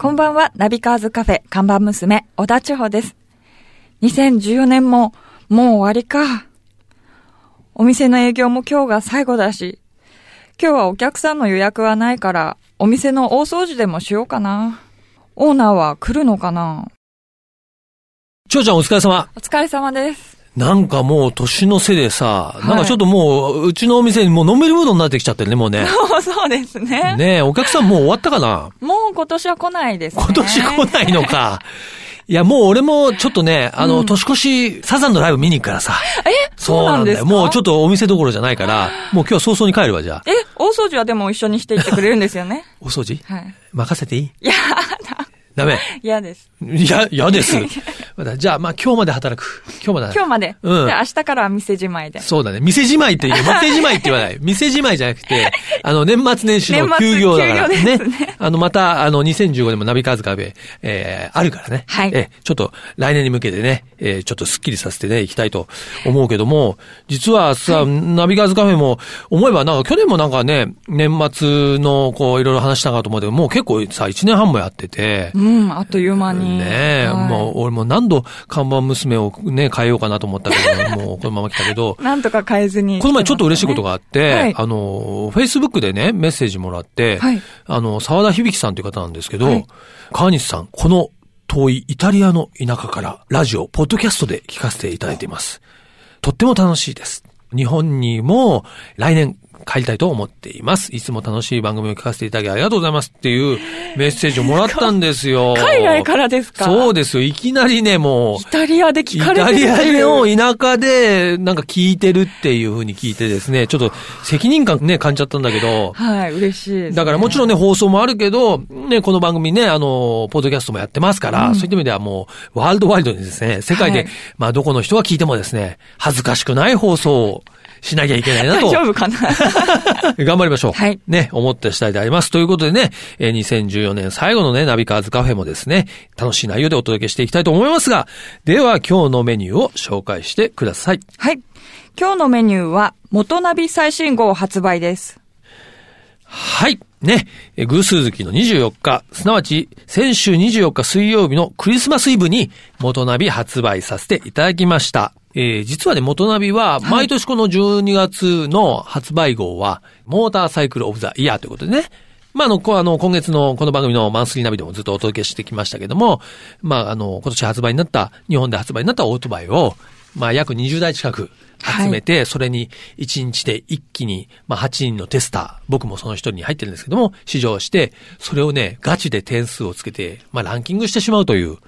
こんばんは、ナビカーズカフェ看板娘、小田千穂です。2014年も、もう終わりか。お店の営業も今日が最後だし、今日はお客さんの予約はないから、お店の大掃除でもしようかな。オーナーは来るのかなちょうちゃんお疲れ様。お疲れ様です。なんかもう年の瀬でさ、いなんかちょっともう、うちのお店にもうのめるムードになってきちゃってるね、もうね。そうですね。ねえ、お客さんもう終わったかな？もう今年は来ないですね。今年来ないのか。いや、もう俺もちょっとね、あの、年越し、サザンのライブ見に行くからさ。えそうなんですか？もうちょっとお店どころじゃないから、もう今日早々に帰るわ、じゃあ。え、大掃除はでも一緒にしていってくれるんですよね？お掃除？はい。任せていい？いやダメ。だ、嫌です。いや、嫌です。じゃあ、まあ今日まで働く。今日まで。今日まで。うんで、明日からは店じまいで。そうだね。店じまいって言う。店じまいって言わない。店じまいじゃなくて、あの、年末年始の休業だから。休業ですねあの、また、あの、2015年もナビカーズカフェ、えー、あるからね。はいえーちょっと、来年に向けてね、えー、ちょっとスッキリさせてね、いきたいと思うけども、実はさ、ナビカーズカフェも、思えばなんか去年もなんかね、年末の、こう、いろいろ話したかと思うけど、もう結構さ、1年半もやってて、うん、あっという間に。ねえ、はいもう、俺も何度看板娘をね、変えようかなと思ったけど、もうこのまま来たけど、なんとか変えずに、この前ちょっと嬉しいことがあって、はいあの、Facebook でね、メッセージもらって、はいあの、沢田響さんという方なんですけど、はい川西さん、この遠いイタリアの田舎からラジオ、ポッドキャストで聞かせていただいています。とっても楽しいです。日本にも来年帰りたいと思っています。いつも楽しい番組を聞かせていただきありがとうございますっていうメッセージをもらったんですよ。海外からですか？そうですよ。いきなりね、もうイ、タリアでイ聞かれタリアてるという。の田舎で、なんか聞いてるっていう風に聞いてですね、ちょっと責任感ね、感じちゃったんだけど、はい、嬉しいね。だからもちろんね、放送もあるけど、ね、この番組ね、あの、ポッドキャストもやってますから、そういった意味ではもう、ワールドワイドにですね、世界で、はいまあ、どこの人が聞いてもですね、恥ずかしくない放送をしなきゃいけないなと大丈。夫かな？頑張りましょう。はいね、思った次第であります。ということでね、えー2014年最後のね、ナビカーズカフェもですね、楽しい内容でお届けしていきたいと思いますが、では今日のメニューを紹介してください。はい。今日のメニューは、元ナビ最新号発売です。はい。ね、えー偶数月の24日、すなわち先週24日水曜日のクリスマスイブに元ナビ発売させていただきました。えー実はね、元ナビは、毎年この12月の発売号は、モーターサイクルオブザイヤーということでね、まあ、あの、こあの、今月のこの番組のマンスリーナビでもずっとお届けしてきましたけども、まあ、あの、今年発売になった、日本で発売になったオートバイを、まあ、約20台近く集めて、それに1日で一気に、まあ、8人のテスター、僕もその一人に入ってるんですけども、試乗して、それをね、ガチで点数をつけて、まあ、ランキングしてしまうという、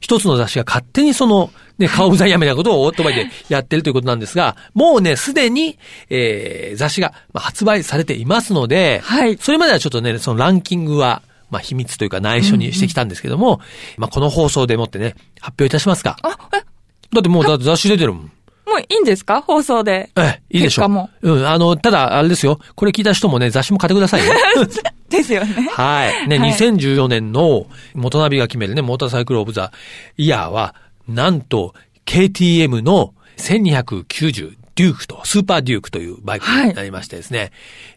一つの雑誌が勝手にその、ね、カーオブザイヤーみたいなことをオートバイでやってるということなんですが、もうね、すでに、えー、雑誌がまあ発売されていますので、はいそれまではちょっとね、そのランキングは、まあ、秘密というか内緒にしてきたんですけども、まあ、この放送でもってね、発表いたしますか？あ、え、だってもう雑誌出てるもん。もういいんですか？放送で。ええ、いいでしょう。もうん、あの、ただ、あれですよ。これ聞いた人もね、雑誌も買ってくださいね。ですよね。はい。ね、はい2014年の元ナビが決めるね、モーターサイクルオブザイヤーは、なんと、KTM の1290デュークと、スーパーデュークというバイクになりましてですね、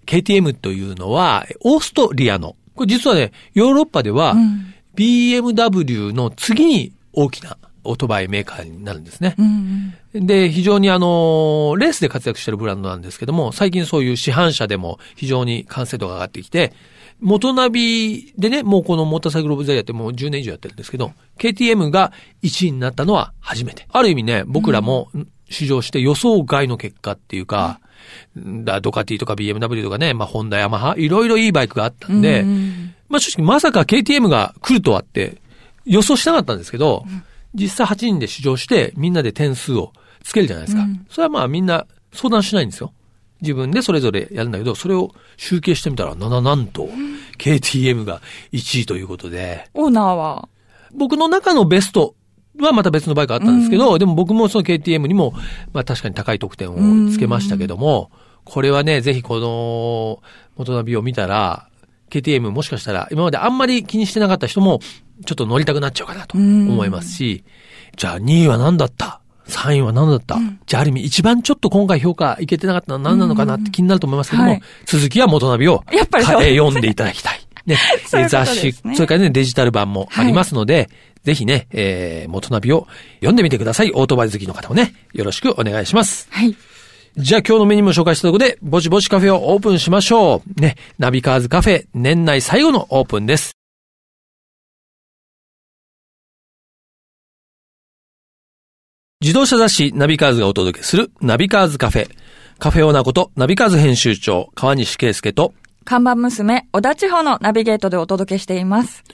KTM というのは、オーストリアの、これ実はね、ヨーロッパでは、ん BMW の次に大きなオートバイメーカーになるんですね。うんうん。で、非常にあの、レースで活躍しているブランドなんですけども、最近そういう市販車でも非常に完成度が上がってきて、元ナビでね、もうこのモーターサイクルオブザイヤーってもう10年以上やってるんですけど、KTM が1位になったのは初めて。ある意味ね、僕らも試乗して予想外の結果っていうか、だドカティとか BMW とかね、まあホンダ、ヤマハ、いろいろいいバイクがあったんで、うんうんまあ正直まさか KTM が来るとはって予想してなかったんですけど、実際8人で試乗してみんなで点数をつけるじゃないですか。うん。それはまあみんな相談しないんですよ。自分でそれぞれやるんだけど、それを集計してみたら、な、な、なんと、KTM が1位ということで、オーナーは、僕の中のベストはまた別のバイクあったんですけど、でも僕もその KTM にも、まあ確かに高い得点をつけましたけども、これはね、ぜひこの元ナビを見たら、KTM もしかしたら今まであんまり気にしてなかった人もちょっと乗りたくなっちゃうかなと思いますし、じゃあ2位は何だった ?3 位は何だった、じゃあある意味一番ちょっと今回評価いけてなかったのは何なのかなって気になると思いますけども、はい続きは元ナビをやっぱり読んでいただきたい。ね、そういう雑誌、それからね、デジタル版もありますので、ぜひね、えー、モトナビを読んでみてください。オートバイ好きの方もね、よろしくお願いします。はい。じゃあ今日のメニューも紹介したところで、ぼちぼちカフェをオープンしましょう。ね、ナビカーズカフェ、年内最後のオープンです。自動車雑誌ナビカーズがお届けするナビカーズカフェ。カフェオーナーことナビカーズ編集長河西啓介と、看板娘、小田地方のナビゲートでお届けしています。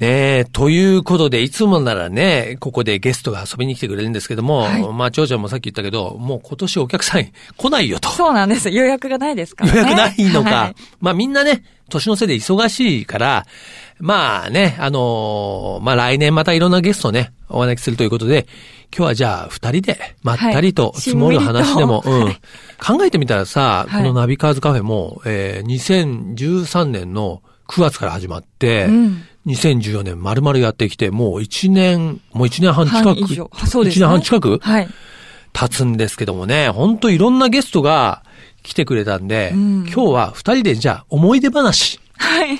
ねえ、ということで、いつもならね、ここでゲストが遊びに来てくれるんですけども、はいまあ、長ちゃんもさっき言ったけど、もう今年お客さん 来ないよと。そうなんです。予約がないですからね。予約ないのか。はいまあみんなね、年のせいで忙しいから、まあね、あのーまあ来年またいろんなゲストをね、お招きするということで、今日はじゃあ二人で、まったりとはい積もる話でも、しんみりとうん。考えてみたらさ、はいこのナビカーズカフェも、えー、2013年の9月から始まって、うん2014年丸々やってきて、もう1年、もう1年半近く、そうですね1年半近くはい。経つんですけどもね、本当いろんなゲストが来てくれたんで、うん今日は二人でじゃあ思い出話、はい。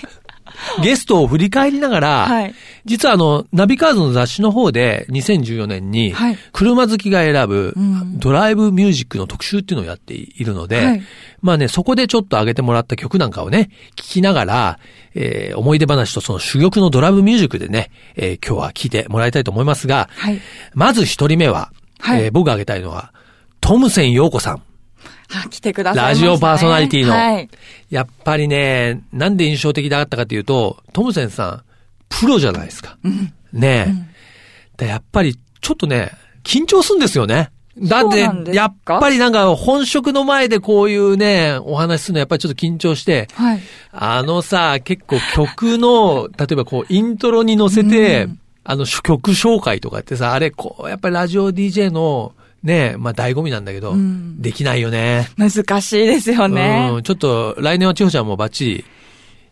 ゲストを振り返りながら、はい。実はあの、ナビカーズの雑誌の方で2014年にはい、車好きが選ぶうん。ドライブミュージックの特集っていうのをやっているので、はい。まあね、そこでちょっと上げてもらった曲なんかをね、聞きながら、えー思い出話とその珠玉のドライブミュージックでね、えー今日は聞いてもらいたいと思いますが、はい。まず一人目は、はい。えー僕が挙げたいのは、トムセン陽子さん。あ、来てくださいね。ラジオパーソナリティの。はい。やっぱりね、なんで印象的だったかというと、トムセンさん、プロじゃないですか。ねえ、でやっぱり、ちょっとね、緊張するんですよね。だってやっぱりなんか本職の前でこういうね、お話するのやっぱりちょっと緊張して、はい。あのさ、結構曲の、例えばこう、イントロに乗せて、うんあの、曲紹介とかってさ、あれ、こう、やっぱりラジオ DJ の、ね、まあ、醍醐味なんだけど、うんできないよね。難しいですよね。うん、ちょっと、来年は千穂ちゃんもバッチリ、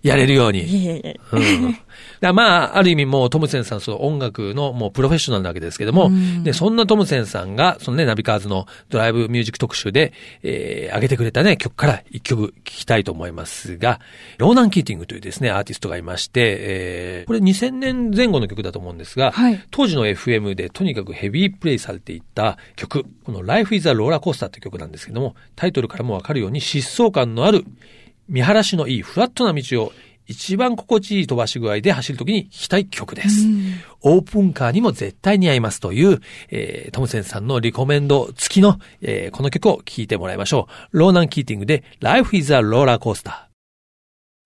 やれるように。いえいえ。うん。まあ、ある意味もうトムセンさん、そう音楽のもうプロフェッショナルなわけですけども、うんで、そんなトムセンさんが、そのね、ナビカーズのドライブミュージック特集で、えー、上げてくれたね、曲から一曲聴きたいと思いますが、ローナン・キーティングというですね、アーティストがいまして、えー、これ2000年前後の曲だと思うんですが、はい当時の FM でとにかくヘビープレイされていった曲、この Life is a Roller Coaster という曲なんですけども、タイトルからもわかるように疾走感のある見晴らしのいいフラットな道を一番心地いい飛ばし具合で走るときに聴きたい曲です。オープンカーにも絶対に合いますという、えートムセンさんのリコメンド付きの、えーこの曲を聴いてもらいましょう。ローナン・キーティングで Life is a Roller Coaster。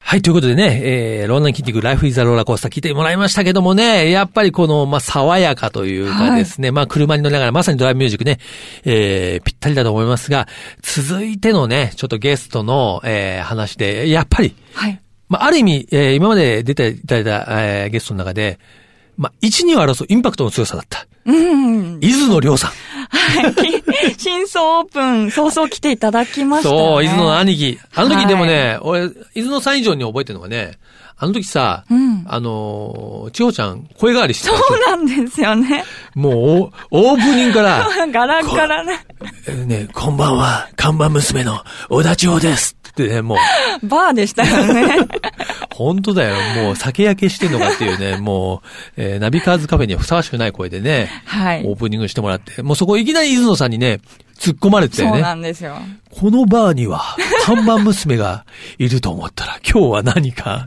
はい、ということでね、えー、ローナン・キーティング、ライフ・イズ・ア・ローラー・コースター聞いてもらいましたけどもね、やっぱりこの、まあ、爽やかというかですね、まあ、車に乗りながら、まさにドライブミュージックね、えー、ぴったりだと思いますが、続いてのね、ちょっとゲストの、えー、話で、やっぱり、はい。まあ、ある意味、えー今まで出ていただいた、えーゲストの中で、まあ、一、二を争うインパクトの強さだった。うん。伊豆の亮さん。はい。新装オープン、早々来ていただきました、ね。そう、伊豆の兄貴。あの時はいでもね、俺、伊豆のさん以上に覚えてるのがね、あの時さ、うんあのー、千穂ちゃん、声変わりしてたそうなんですよね。もう、おオープニングから、ガラガラね。えーね、こんばんは、看板娘の小田千穂ですってね、もう、バーでしたよね。本当だよ。もう酒焼けしてんのかっていうね、もう、えーナビカーズカフェにはふさわしくない声でね、はいオープニングしてもらって、もうそこいきなり伊豆野さんにね、突っ込まれてたそうよね。なんですよ。このバーには看板娘がいると思ったら、今日は何か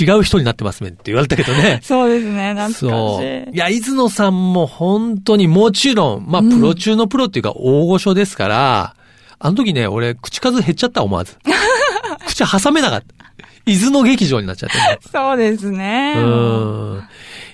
違う人になってますねって言われたけどね。そうですね、懐かしそう。い。いや、伊豆野さんも本当にもちろん、まあ、うんプロ中のプロっていうか大御所ですから、あの時ね、俺、口数減っちゃった、思わず。口挟めなかった。伊豆の劇場になっちゃってね。そうですね。うーん。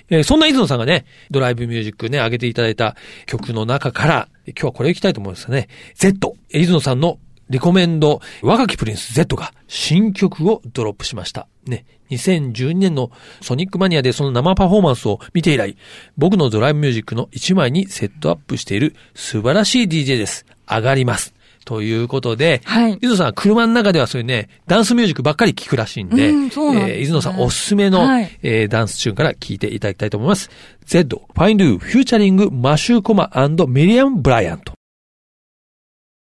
えーそんな伊豆野さんがね、ドライブミュージックね、上げていただいた曲の中から、今日はこれを行きたいと思いますね。Z、伊豆野さんのリコメンド、若きプリンス Z が新曲をドロップしました。ね、2012年のソニックマニアでその生パフォーマンスを見て以来、僕のドライブミュージックの一枚にセットアップしている素晴らしい DJ です。上がります。ということで、はい。伊豆野さんは車の中ではそういうね、ダンスミュージックばっかり聴くらしいんで、うんそうなんですねえー伊豆野さんおすすめの、はい。えーダンスチューンから聴いていただきたいと思います。 Zedd、Find You、featuring、Matthew Koma Miriam Bryant。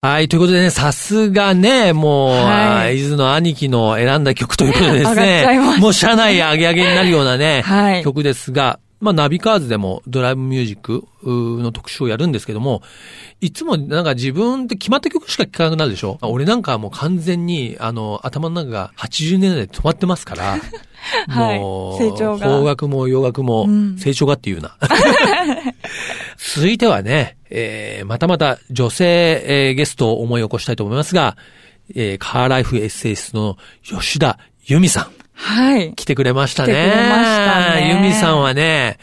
はい、ということでね、さすがね、もう、はい。伊豆の兄貴の選んだ曲ということでですね もう車内上げ上げになるようなね、はい。曲ですが、まあ、ナビカーズでもドライブミュージックの特集をやるんですけども、いつもなんか自分って決まった曲しか聴かなくなるでしょ？俺なんかはもう完全に、あの、頭の中が80年代で止まってますから、はいもう、成長が邦楽も洋楽もうん成長がっていうな。続いてはね、えー、またまた女性、えーゲストを思い起こしたいと思いますが、えー、カーライフエッセイストの吉田由美さん。はい。来てくれましたね。来てくれましたね由美さんはね、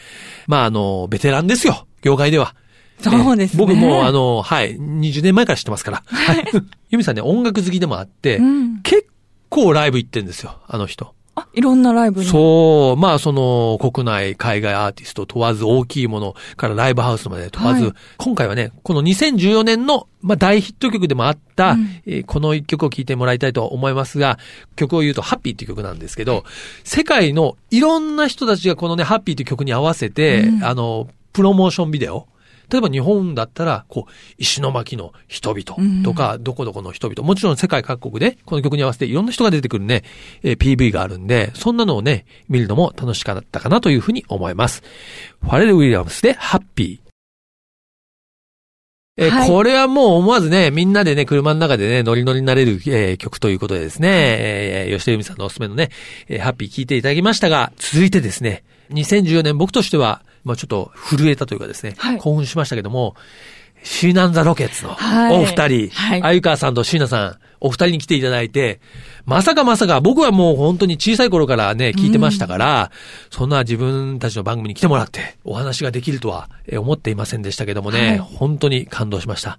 まあ、あの、ベテランですよ。業界では。そうですね僕も、あの、はい、20年前から知ってますから。はい。由美さんね、音楽好きでもあって、うん結構ライブ行ってんですよ、あの人。あ、いろんなライブに。そう、まあその国内、海外アーティスト問わず大きいものからライブハウスまで問わず、はい。今回はね、この2014年の、まあ大ヒット曲でもあった、うん。えーこの一曲を聴いてもらいたいと思いますが、曲を言うとハッピーっていう曲なんですけど、世界のいろんな人たちがこのね、ハッピーっていう曲に合わせて、うん。あの、プロモーションビデオ、例えば日本だったら、こう、石巻の人々とか、どこどこの人々、もちろん世界各国で、この曲に合わせていろんな人が出てくるね、えー PV があるんで、そんなのをね、見るのも楽しかったかなというふうに思います。ファレル・ウィリアムスで、ハッピー。えーはいこれはもう思わずね、みんなでね、車の中でね、ノリノリになれる、えー曲ということでですね、えー吉田由美さんのおすすめのね、えーハッピー聞いていただきましたが、続いてですね、2014年僕としては、まあちょっと震えたというかですね、はい。興奮しましたけども、シーナンザロケッツのはい。お二人、はい。あゆかわさんと椎名さん、お二人に来ていただいて、まさかまさか僕はもう本当に小さい頃からね、聞いてましたから、そんな自分たちの番組に来てもらって、お話ができるとはえー思っていませんでしたけどもね、はい。本当に感動しました。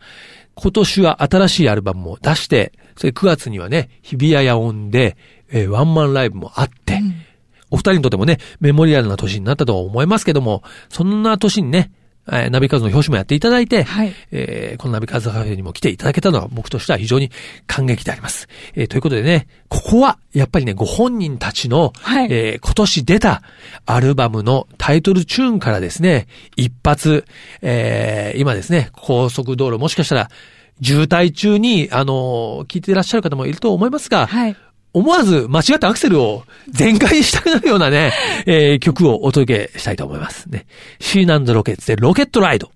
今年は新しいアルバムも出して、それ9月にはね、日比谷野音で、えーワンマンライブもあって、お二人にとってもね、メモリアルな年になったと思いますけども、そんな年にね、えーナビカズの表紙もやっていただいて、はいえーこのナビカズカフェにも来ていただけたのは僕としては非常に感激であります。えーということでね、ここはやっぱりね、ご本人たちの、はいえー今年出たアルバムのタイトルチューンからですね、一発、えー今ですね、高速道路もしかしたら渋滞中に、あのー聞いていらっしゃる方もいると思いますが、はい。思わず間違ったアクセルを全開にしたくなるようなね、えー曲をお届けしたいと思いますね。シーナンドロケッツでロケットライド。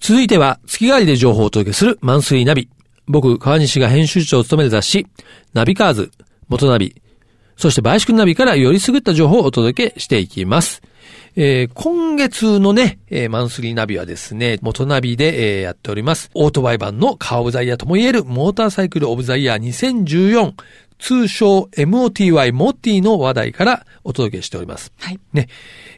続いては月替わりで情報をお届けするマンスリーナビ。僕、川西が編集長を務める雑誌、ナビカーズ、元ナビ、そしてバイシクルナビからより優った情報をお届けしていきます。えー今月のね、えーマンスリーナビはですね、元ナビで、えーやっております。オートバイ版のカーオブザイヤーとも言えるモーターサイクルオブザイヤー2014、通称 MOTY モッティの話題からお届けしております。はい。ね、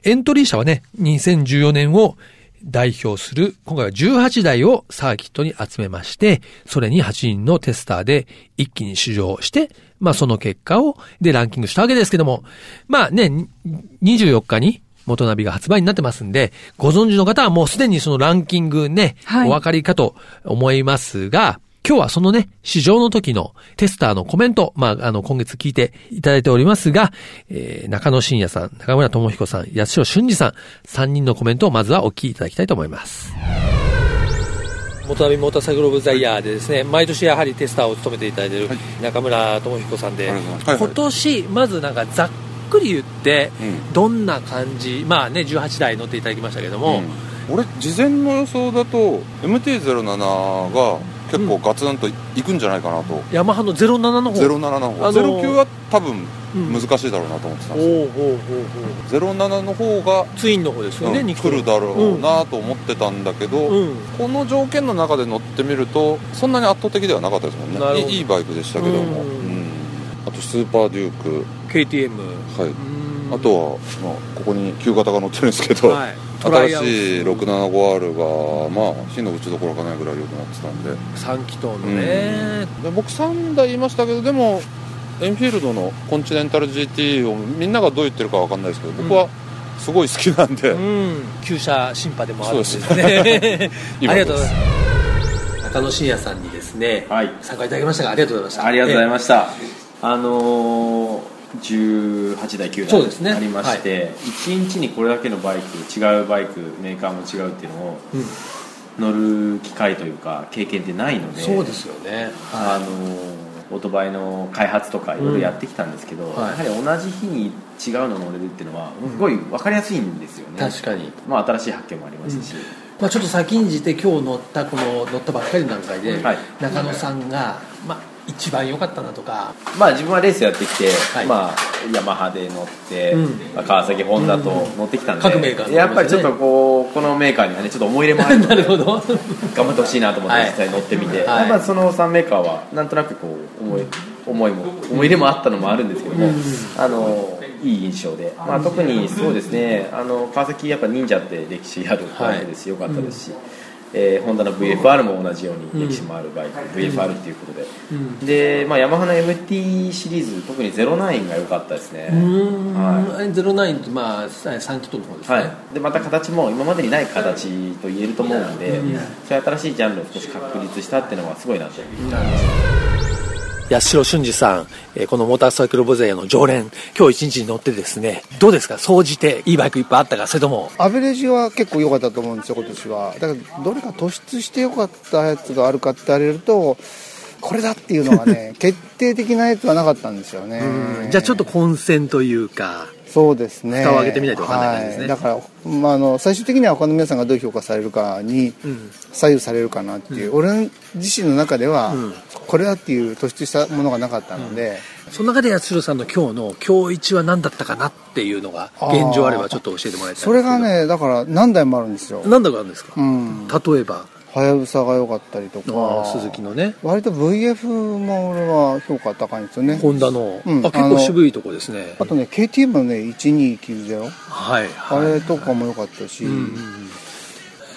エントリー車はね、2014年を代表する、今回は18台をサーキットに集めまして、それに8人のテスターで一気に試乗して、まあその結果を、でランキングしたわけですけども、まあね、に24日に元ナビが発売になってますんで、ご存知の方はもうすでにそのランキングね、はい。お分かりかと思いますが、今日はそのね、試乗の時のテスターのコメント、まあ、あの、今月聞いていただいておりますが、えー、中野真也さん、中村智彦さん、八代俊二さん、3人のコメントをまずはお聞きいただきたいと思います。元ナビモーターサイクルオブザイヤーでですね、毎年やはりテスターを務めていただいているはい。中村智彦さんで、はい。今年、まずなんかざっくり言って、うん。どんな感じ、まあね、18台乗っていただきましたけども、うん。俺事前の予想だと MT-07 が結構ガツンといくんじゃないかなと、ヤマハの07の方。07の方、あのー09は多分うん。難しいだろうなと思ってたんおですよ、うほうほうほう。07の方が、ツインの方ですよね、来るだろうなと思ってたんだけど、うん。この条件の中で乗ってみるとそんなに圧倒的ではなかったですもんね。いいバイクでしたけども、うん。うん。あとスーパーデューク KTM。はいうんあとは、まあ、ここに旧型が乗ってるんですけど、はい。新しい 675R がまあ火の打ちどころかないぐらい良くなってたんで3気筒のね。で僕3台言いましたけどでもエンフィールドのコンチネンタル GT をみんながどう言ってるかわかんないですけど僕はすごい好きなんで、うん。旧車審判でもあるんですね。今ありがとうございます。中野真也さんにですね、はい参加いただきましたがありがとうございました。ありがとうございす。ました、あのー18台9そうですね。台ありまして、1日にこれだけのバイク違うバイクメーカーも違うっていうのをうん。乗る機会というか経験ってないのでそうですよね。あのオートバイの開発とかいろいろやってきたんですけど、はい。やはり同じ日に違うの乗れるっていうのはすごい分かりやすいんですよね、確かに。まあ、新しい発見もありますし、まあちょっと先んじて今日乗ったこの乗ったばっかりの段階で、はい。中野さんが、まあ一番良かったなとか、まあ自分はレースやってきて、はい。まあヤマハで乗って、うん。まあ川崎ホンダと乗ってきたんで、各メーカーねやっぱりちょっとこうこのメーカーにはねちょっと思い入れもあるので なるほど。頑張ってほしいなと思ってはい。実際乗ってみて、はい。まあその3メーカーはなんとなくこう思い思いも思い入れもあったのもあるんですけども、うん。あのいい印象で、まあ、特にそうですね。あの川崎やっぱ忍者って歴史あるバイクです。し、よかったですし、えーホンダの VFR も同じように歴史もあるバイク、VFR っていうことで、うん。で、まあ、ヤマハの MT シリーズ特に09が良かったですね、はゼロナインとまあ3キットの方ですね。はい、でまた形も今までにない形と言えると思うので、うん。そういう新しいジャンルを少し確立したっていうのはすごいなと八代俊二さん、えーこのモーターサイクルボゼイの常連、今日一日に乗ってですね、どうですか？総じていいバイクいっぱいあったか、それとも、アベレージは結構良かったと思うんですよ、今年は。だから、どれか突出して良かったやつがあるかって言われると、これだっていうのがね、決定的なやつはなかったんですよね。じゃあちょっと混戦というか、そうですね。蓋を開けてみないと分かんないですね。はい、だから、まあ、あの、最終的には他の皆さんがどう評価されるかにうん。左右されるかなっていう、俺自身の中では、うんこれだっていう突出したものがなかったので、その中で八代さんの今日の今日一は何だったかなっていうのが、現状あればちょっと教えてもらいたいそれが、ね、だから何台もあるんですよ。何だかあるんですか、うん。例えば、はやぶさが良かったりとあかー、鈴木のね、割と VF も俺は評価高いんですよね。ホンダの、うん。あ結構渋いとこですね。あとね、KTM のね、1290はい、あはい。れとかも良かったし、うんうん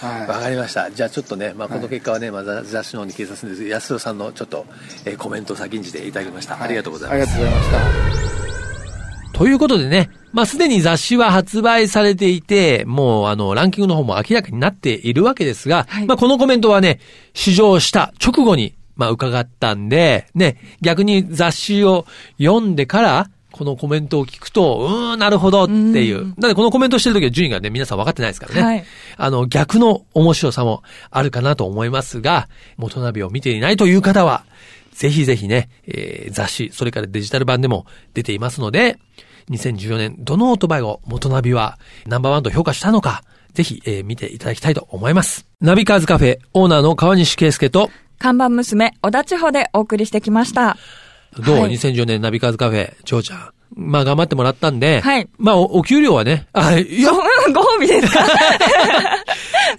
うんはい。わかりました。じゃあちょっとね、まあ、この結果はね、まあ、雑雑誌の方に掲載するんですけど、安代さんのちょっと、えーコメントを先んじていただきました。ありがとうございます。ありがとうございました。ということでね、まあ、すでに雑誌は発売されていて、もう、あの、ランキングの方も明らかになっているわけですが、はいまあ、このコメントはね、試乗した直後に、まあ、伺ったんで、ね、逆に雑誌を読んでから、このコメントを聞くと、うーん、なるほどっていう。うんだってこのコメントしてる時は順位がね、皆さん分かってないですからね。はいあの、逆の面白さもあるかなと思いますが、元ナビを見ていないという方は、ぜひぜひね、えー雑誌、それからデジタル版でも出ていますので、2014年、どのオートバイを元ナビはナンバーワンと評価したのか、ぜひ、えー見ていただきたいと思います。ナビカーズカフェ、オーナーの川西圭介と、看板娘、小田地方でお送りしてきました。どう、はい ?2014 年ナビカーズカフェ、長ちゃん。まあ頑張ってもらったんで、はいまあおお給料はね、あ、いや、ごご褒美ですか？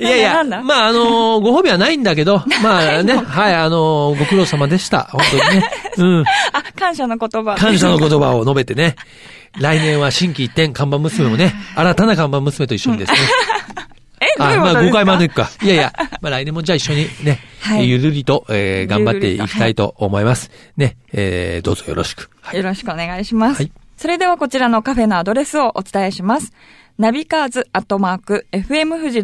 いやいや、まあ、あのーご褒美はないんだけど、まあね、はい、あのーご苦労様でした。本当にね。うん。あ、感謝の言葉。感謝の言葉を述べてね。来年は新規一点看板娘もね、新たな看板娘と一緒にですね。え、あ、まあ5ことですか？回までいくか。いやいや、まあ来年もじゃあ一緒にね、はいゆるりと、えー頑張っていきたいと思います。ね、えーどうぞよろしく。はい。よろしくお願いします。はいそれではこちらのカフェのアドレスをお伝えします。ナビカーズアットマーク FM 富士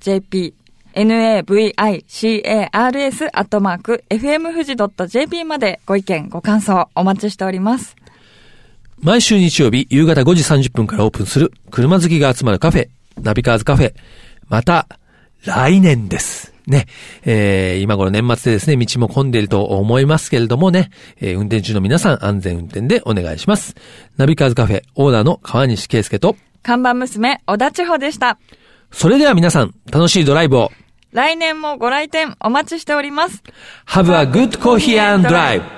.jp navicars アットマーク FM 富士 .jp までご意見、ご感想お待ちしております。毎週日曜日夕方5時30分からオープンする車好きが集まるカフェ、ナビカーズカフェ。また、来年です。ね。えー、今頃年末でですね、道も混んでいると思いますけれどもね、えー運転中の皆さん安全運転でお願いします。ナビカーズカフェ、オーナーの川西圭介と、看板娘、小田千穂でした。それでは皆さん、楽しいドライブを。来年もご来店お待ちしております。Have a good coffee and drive!